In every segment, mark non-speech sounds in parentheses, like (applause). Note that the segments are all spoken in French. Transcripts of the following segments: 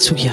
Sur la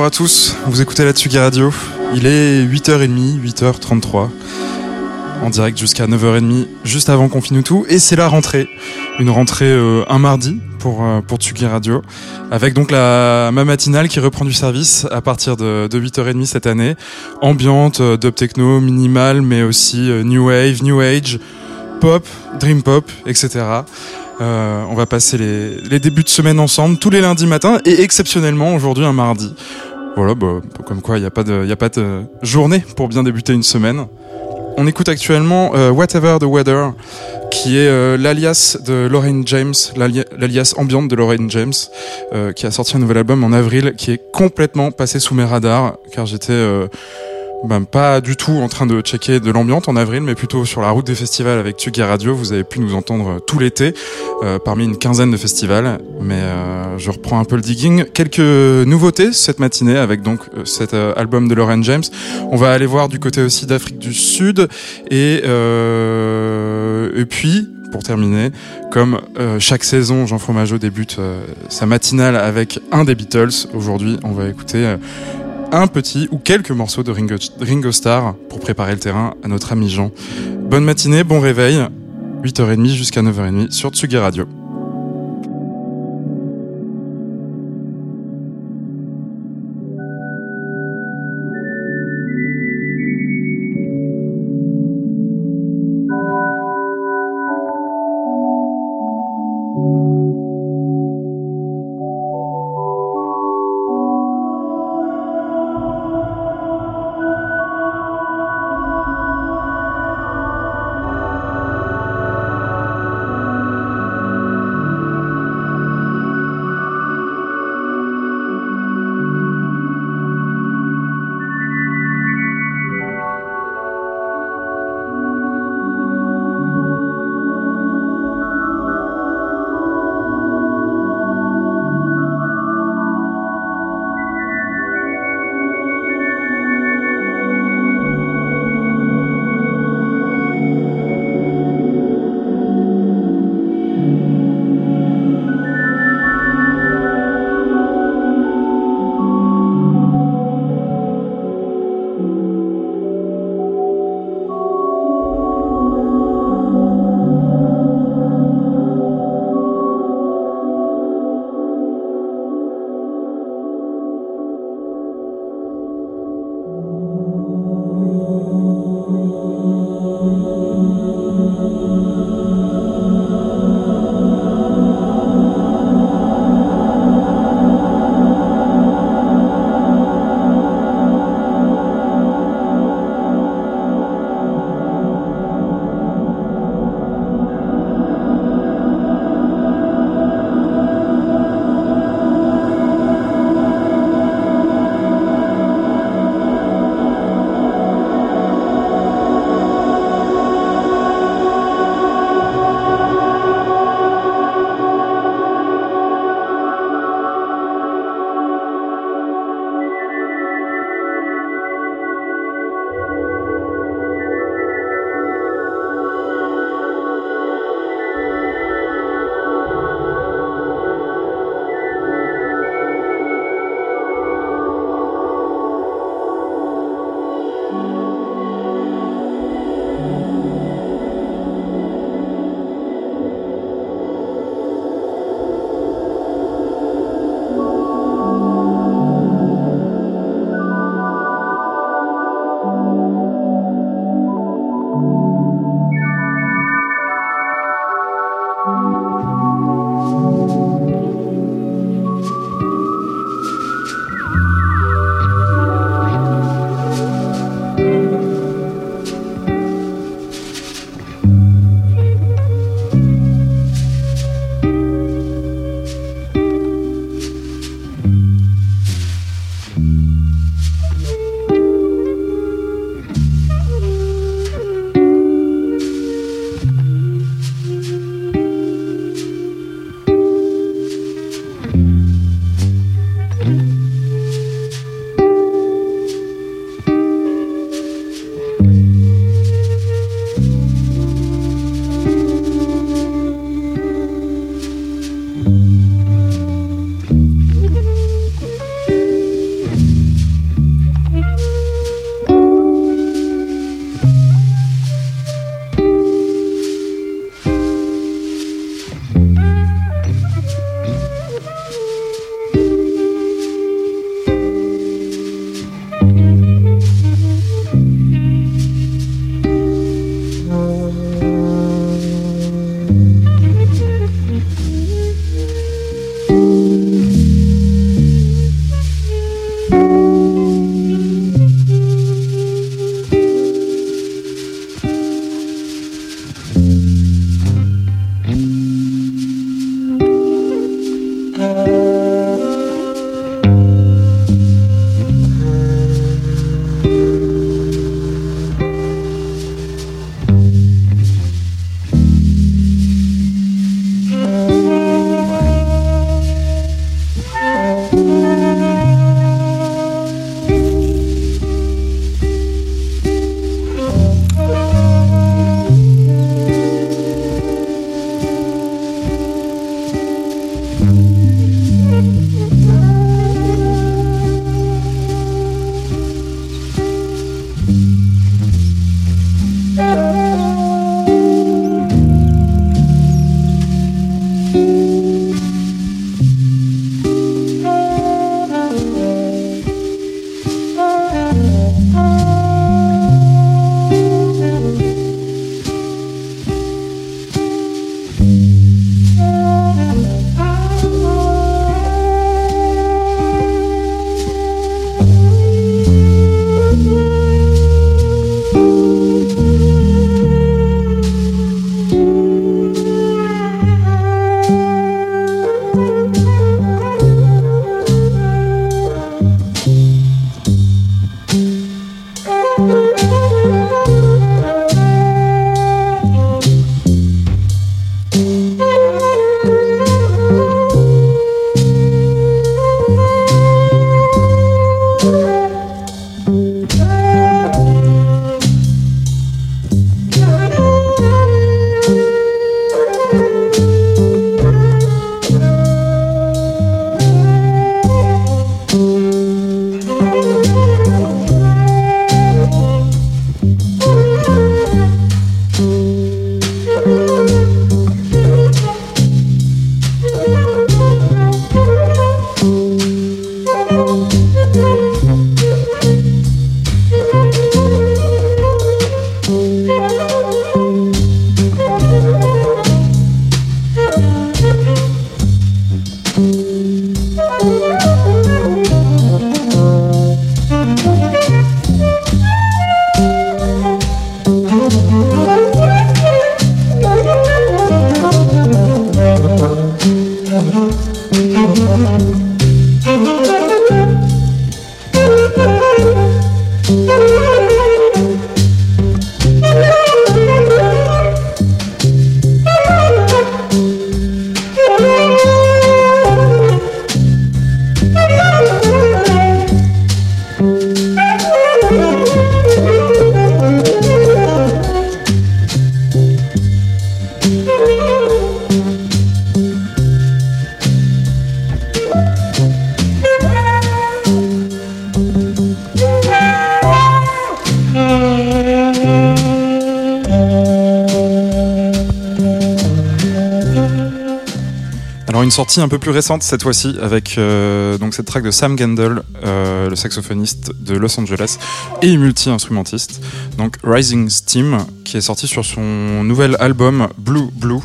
Bonjour à tous, vous écoutez la Tsugi Radio. Il est 8h30, 8h33, en direct jusqu'à 9h30, juste avant qu'on finisse tout. Et c'est la rentrée, une rentrée euh, un mardi pour, euh, pour Tsugi Radio, avec donc la, ma matinale qui reprend du service à partir de, de 8h30 cette année. Ambiante, euh, dub techno, minimal, mais aussi euh, new wave, new age, pop, dream pop, etc. Euh, on va passer les, les, débuts de semaine ensemble tous les lundis matins et exceptionnellement aujourd'hui un mardi. Voilà, bah, comme quoi il n'y a pas de, a pas de journée pour bien débuter une semaine. On écoute actuellement euh, Whatever the Weather, qui est euh, l'alias de Lorraine James, l'alias ambiante de Lorraine James, euh, qui a sorti un nouvel album en avril, qui est complètement passé sous mes radars, car j'étais ben, pas du tout en train de checker de l'ambiance en avril, mais plutôt sur la route des festivals avec Tsugi Radio. Vous avez pu nous entendre tout l'été, euh, parmi une quinzaine de festivals. Mais euh, je reprends un peu le digging. Quelques nouveautés cette matinée avec donc euh, cet album de Lauren James. On va aller voir du côté aussi d'Afrique du Sud et et puis pour terminer, comme euh, chaque saison, Jean Fromageau débute euh, sa matinale avec un des Beatles. Aujourd'hui, on va écouter euh, un petit ou quelques morceaux de Ringo, Ringo pour préparer le terrain à notre ami Jean. Bonne matinée, bon réveil, 8h30 jusqu'à 9h30 sur Tsugi Radio. Une sortie un peu plus récente cette fois-ci avec euh, cette track de Sam Gendel, euh, le saxophoniste de Los Angeles et multi-instrumentiste. Donc Rising Steam qui est sorti sur son nouvel album Blue Blue.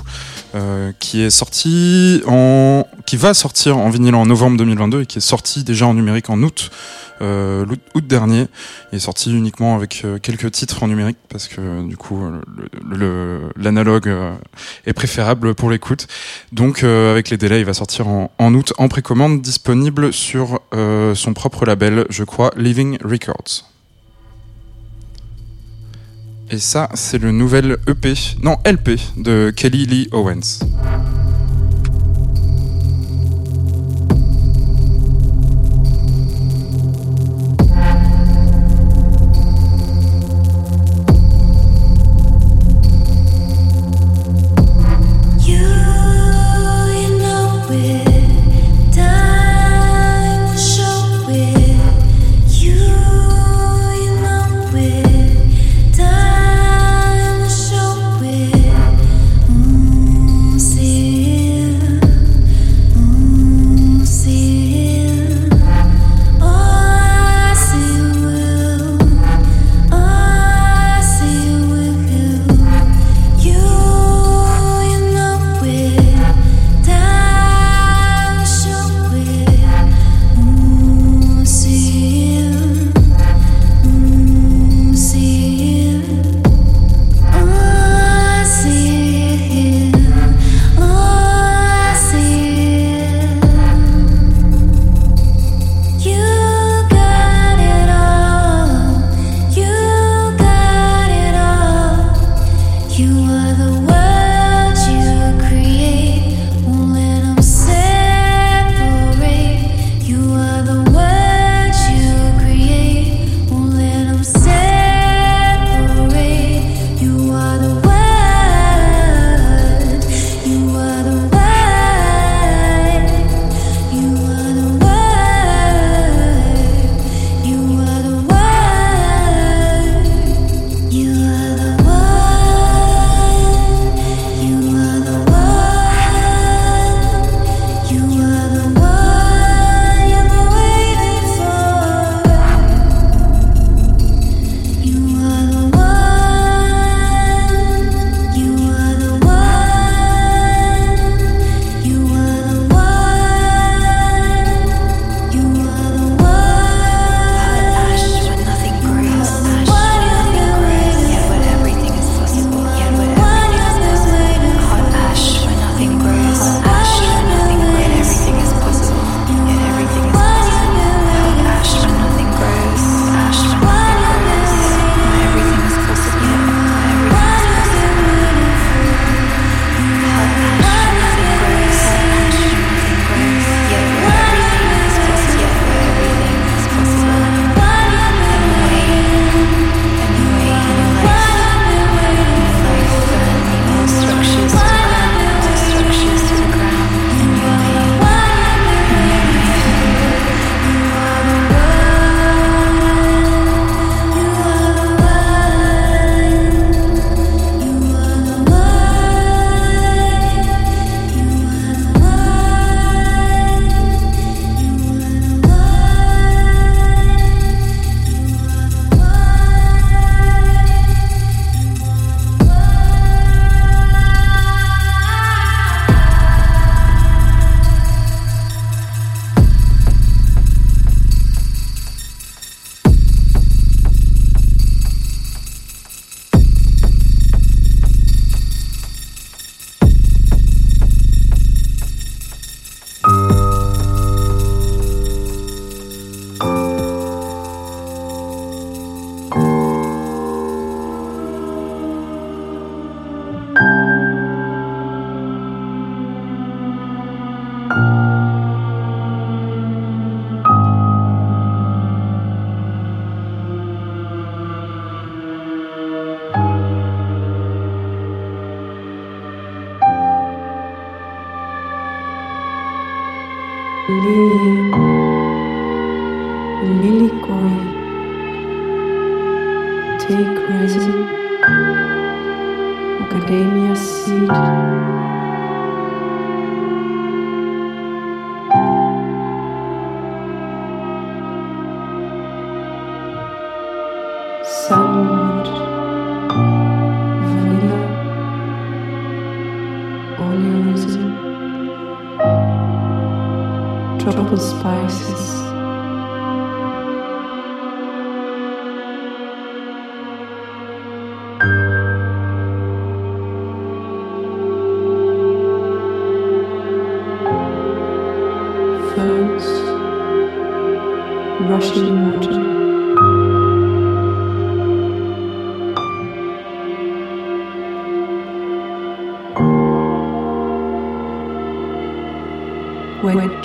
Euh, qui est sorti en, qui va sortir en vinyle en novembre 2022 et qui est sorti déjà en numérique en août euh, août dernier. Il est sorti uniquement avec euh, quelques titres en numérique parce que du coup l'analogue est préférable pour l'écoute. Donc avec les délais, il va sortir en août en précommande, disponible sur son propre label, je crois, Living Records. Et ça, c'est le nouvel EP, non LP de Kelly Lee Owens.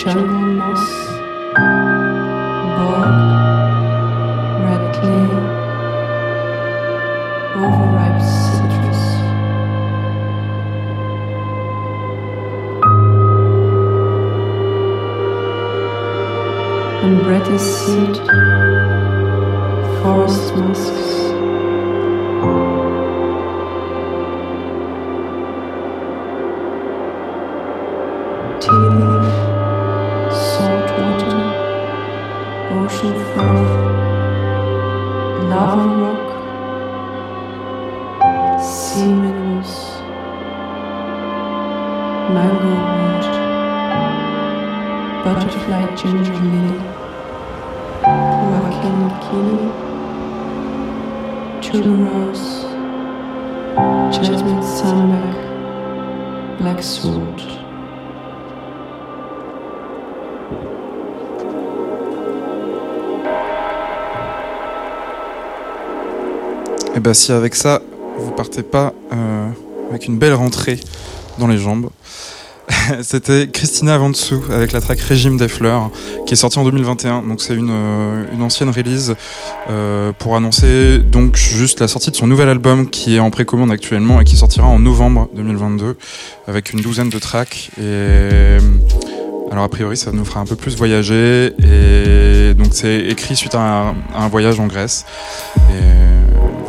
Chunk. Bah si avec ça, vous partez pas euh, avec une belle rentrée dans les jambes. (laughs) C'était Christina Avantsou avec la track Régime des fleurs qui est sortie en 2021. Donc c'est une, euh, ancienne release euh, pour annoncer donc juste la sortie de son nouvel album qui est en précommande actuellement et qui sortira en novembre 2022 avec une douzaine de tracks. Alors a priori ça nous fera un peu plus voyager et donc c'est écrit suite à un, voyage en Grèce.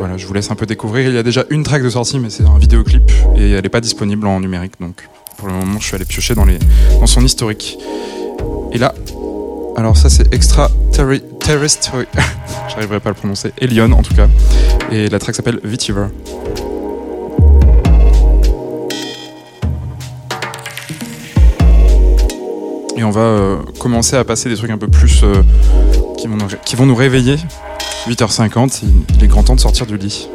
Voilà, je vous laisse un peu découvrir. Il y a déjà une track de sortie, mais c'est un vidéoclip et elle n'est pas disponible en numérique. Donc pour le moment, je suis allé piocher dans, son historique. Et là, alors ça c'est Extra Terri (laughs) j'arriverai pas à le prononcer, Elion en tout cas. Et la track s'appelle Vitiver. Et on va euh, commencer à passer des trucs un peu plus euh, qui vont nous réveiller 8h50, il est grand temps de sortir du lit.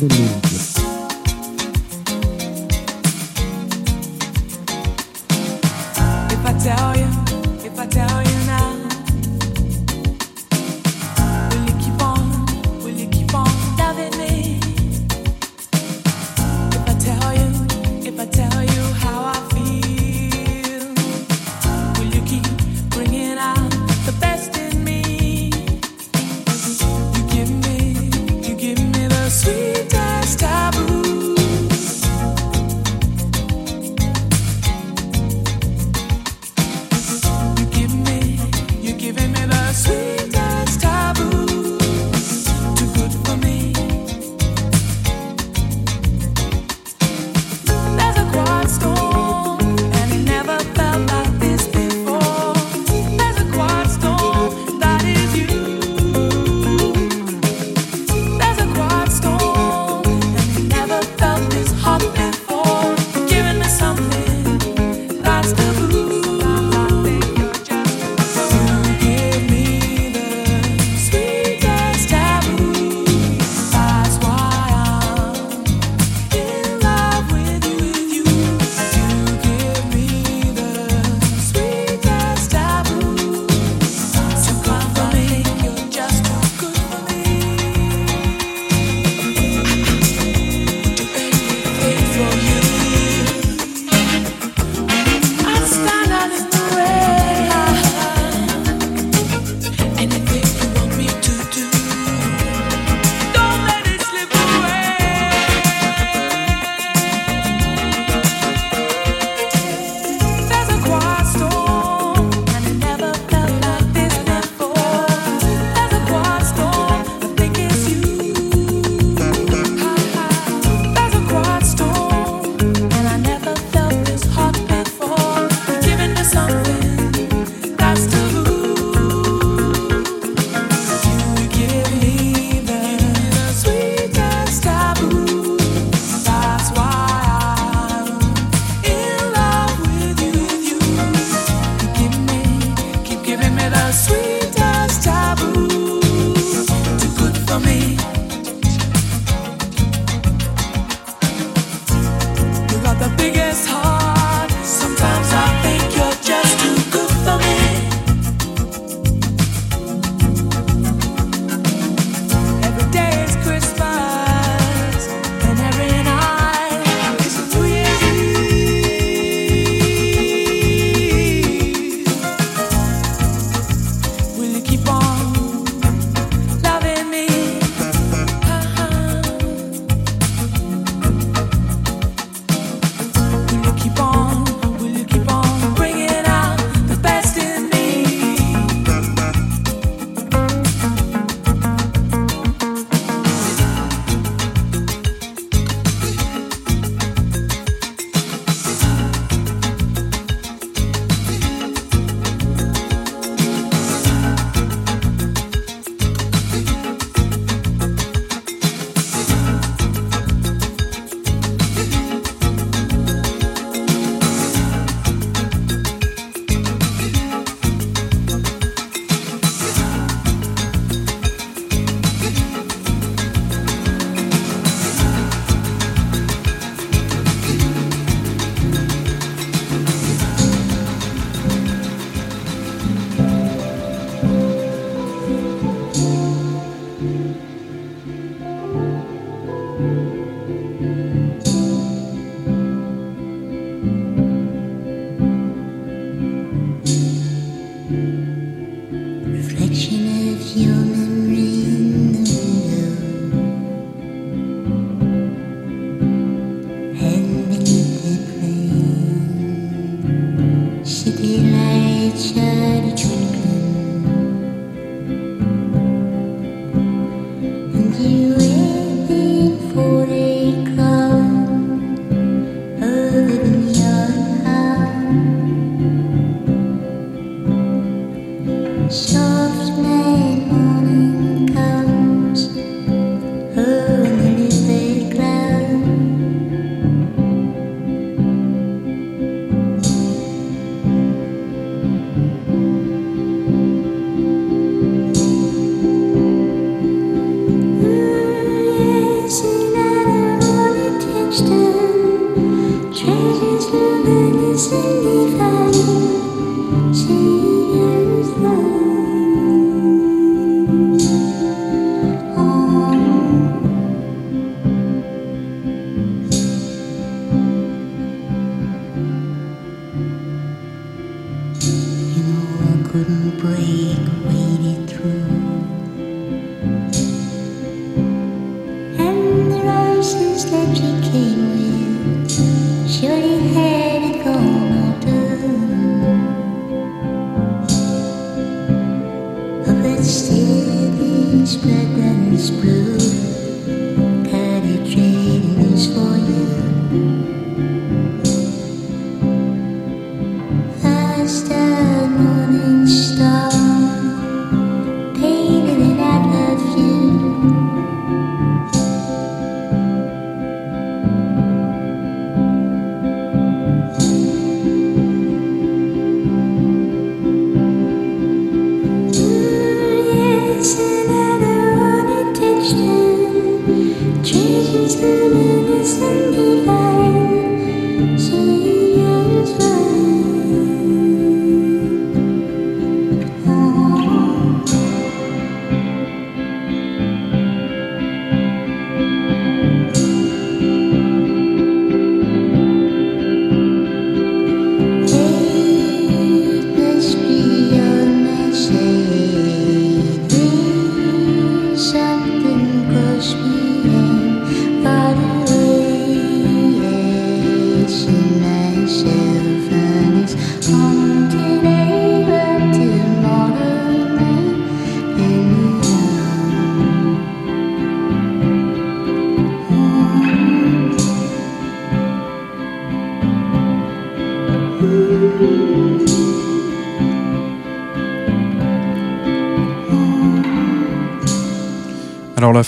Academy.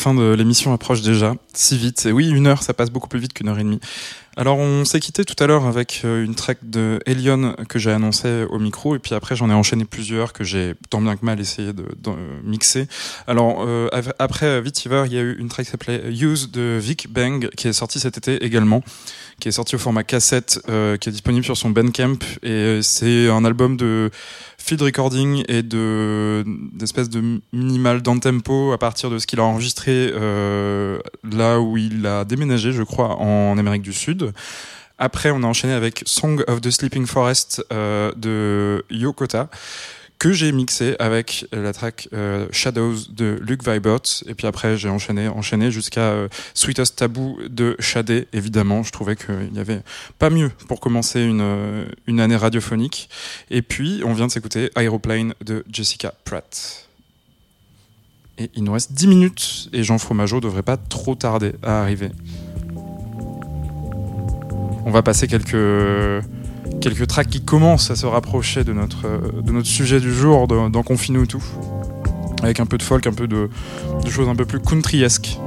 Fin de l'émission approche déjà, si vite. Et oui, une heure, ça passe beaucoup plus vite qu'une heure et demie. Alors on s'est quitté tout à l'heure avec euh, une track de Elion que j'ai annoncé au micro, et puis après j'en ai enchaîné plusieurs que j'ai tant bien que mal essayé de, de mixer. Alors euh, après Vitiver, il y a eu une track qui s'appelait Use de Vic Bang qui est sortie cet été également, qui est sortie au format cassette, euh, qui est disponible sur son Bandcamp, et euh, c'est un album de field recording et de d'espèces de minimal dans tempo à partir de ce qu'il a enregistré euh, là où il a déménagé, je crois, en Amérique du Sud. Après, on a enchaîné avec Song of the Sleeping Forest euh, de Yokota que j'ai mixé avec la track euh, Shadows de Luke Vibert. Et puis après j'ai enchaîné enchaîné jusqu'à euh, Sweetest Taboo de Shadé évidemment je trouvais qu'il n'y avait pas mieux pour commencer une, euh, une année radiophonique. Et puis on vient de s'écouter Aeroplane de Jessica Pratt. Et il nous reste 10 minutes et Jean Fromageau devrait pas trop tarder à arriver on va passer quelques quelques tracks qui commencent à se rapprocher de notre, de notre sujet du jour dans, dans Confine-nous tout. Avec un peu de folk, un peu de, de choses un peu plus countryesques.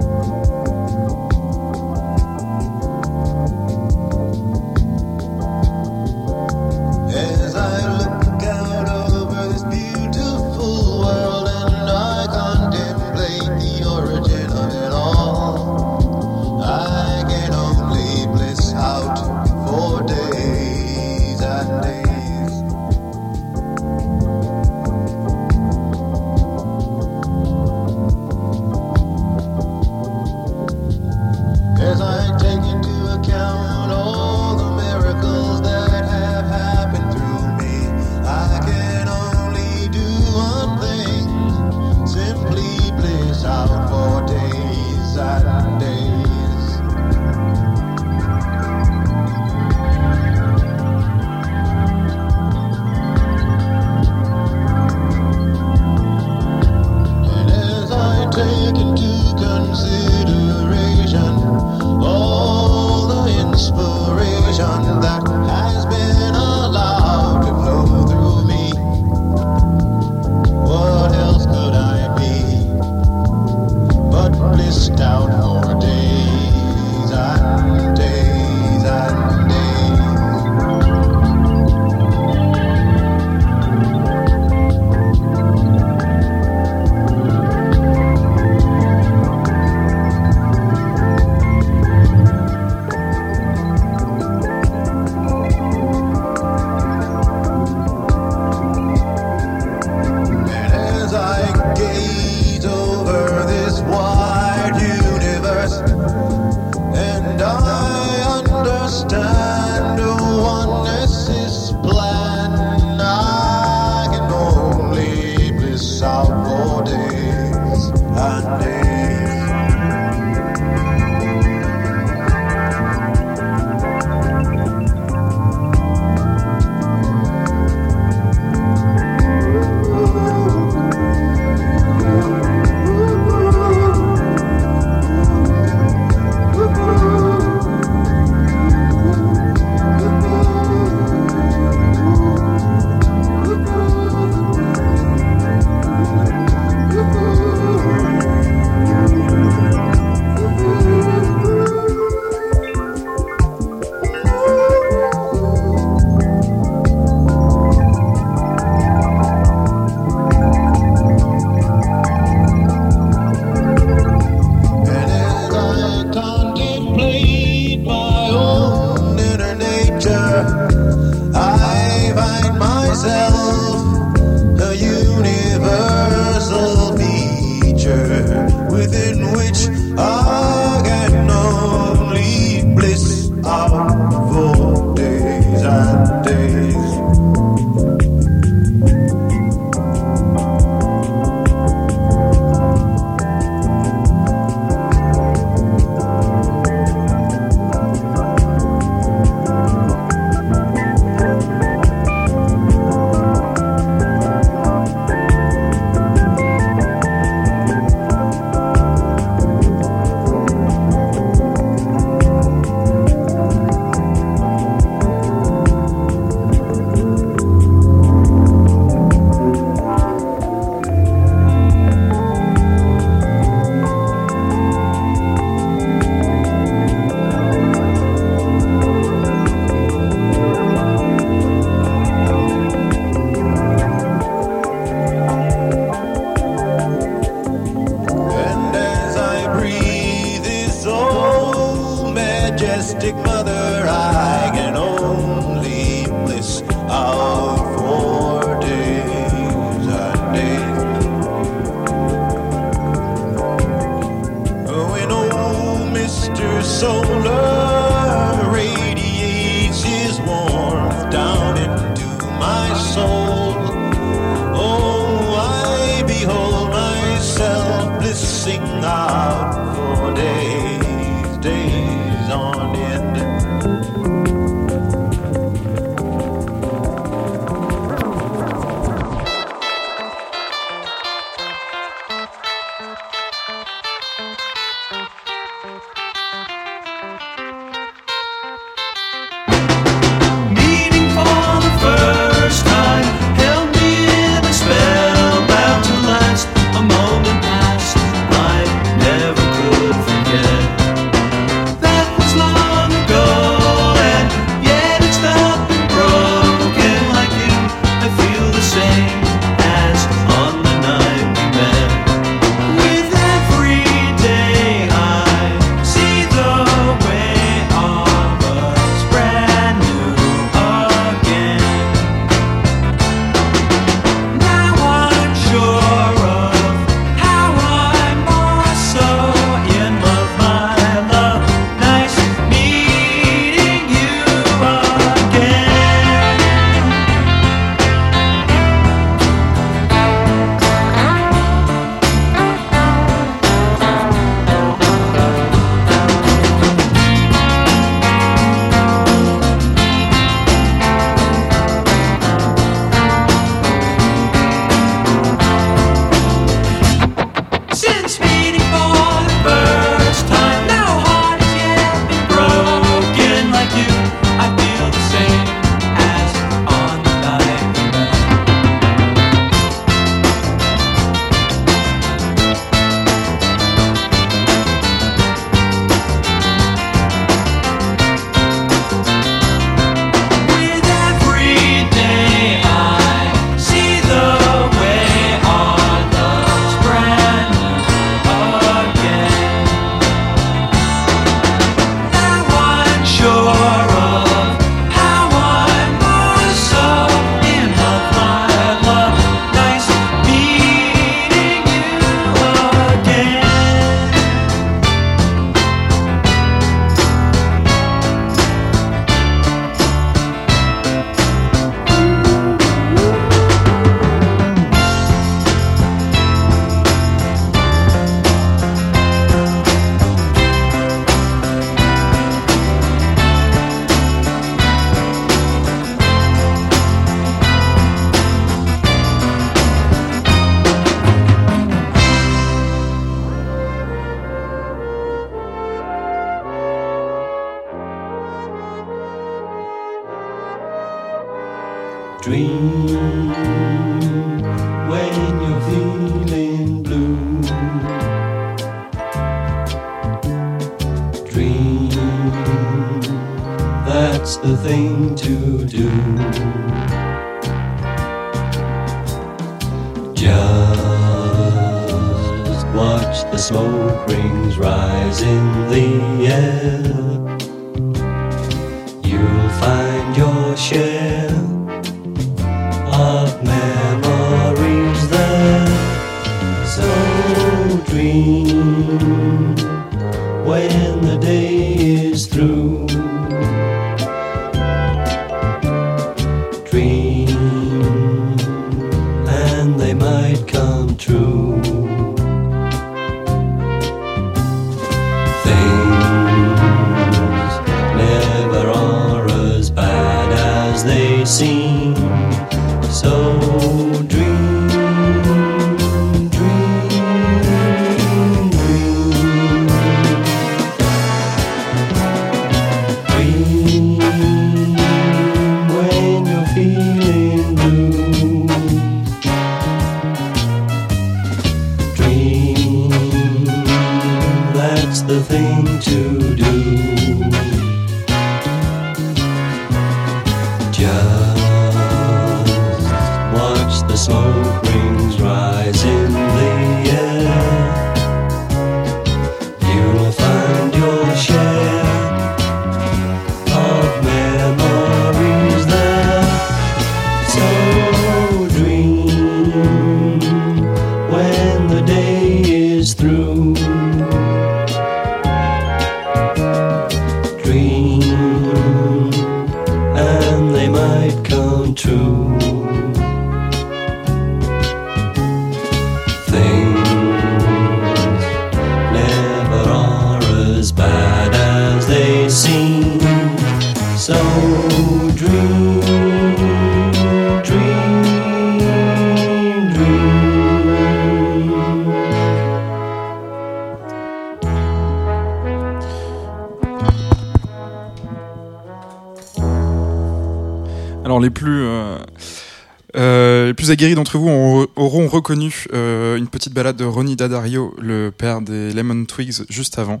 Aguerris d'entre vous ont- auront reconnu euh, une petite balade de Ronnie Dadario, le père des Lemon Twigs, juste avant,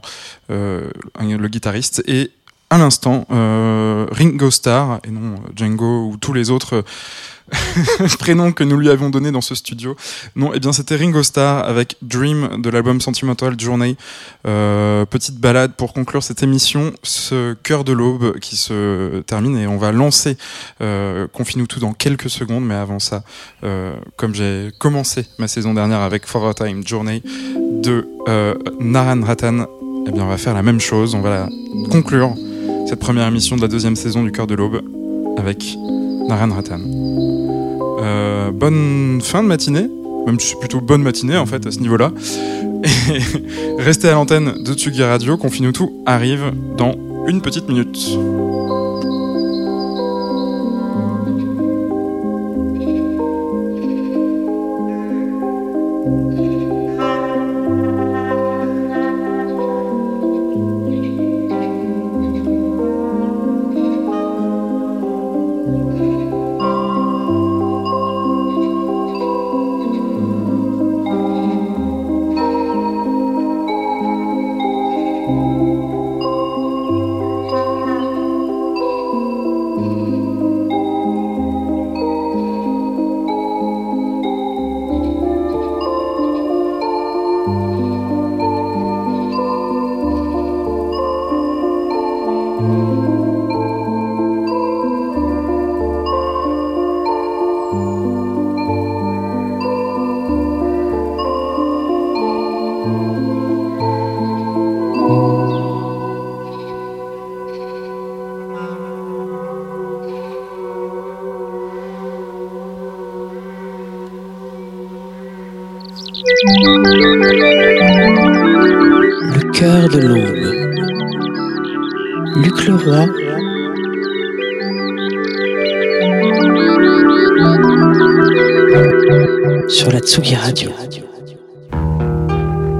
euh, le guitariste, et à l'instant euh, Ringo Starr et non Django ou tous les autres (laughs) prénoms que nous lui avions donnés dans ce studio. Non, eh bien c'était Ringo Starr avec Dream de l'album Sentimental Journey. Euh, petite balade pour conclure cette émission, ce cœur de l'aube qui se termine et on va lancer euh, Confine-nous tout dans quelques secondes, mais avant ça, euh, comme j'ai commencé ma saison dernière avec For a Time Journey de euh, Naran Ratan, eh bien on va faire la même chose, on va conclure cette première émission de la deuxième saison du cœur de l'aube avec Naran Ratan. Euh, bonne fin de matinée, même si c'est plutôt bonne matinée en fait à ce niveau-là. Et (laughs) restez à l'antenne de Tsugi Radio, Confine-nous tout arrive dans une petite minute. Sur la Tsugi Radio.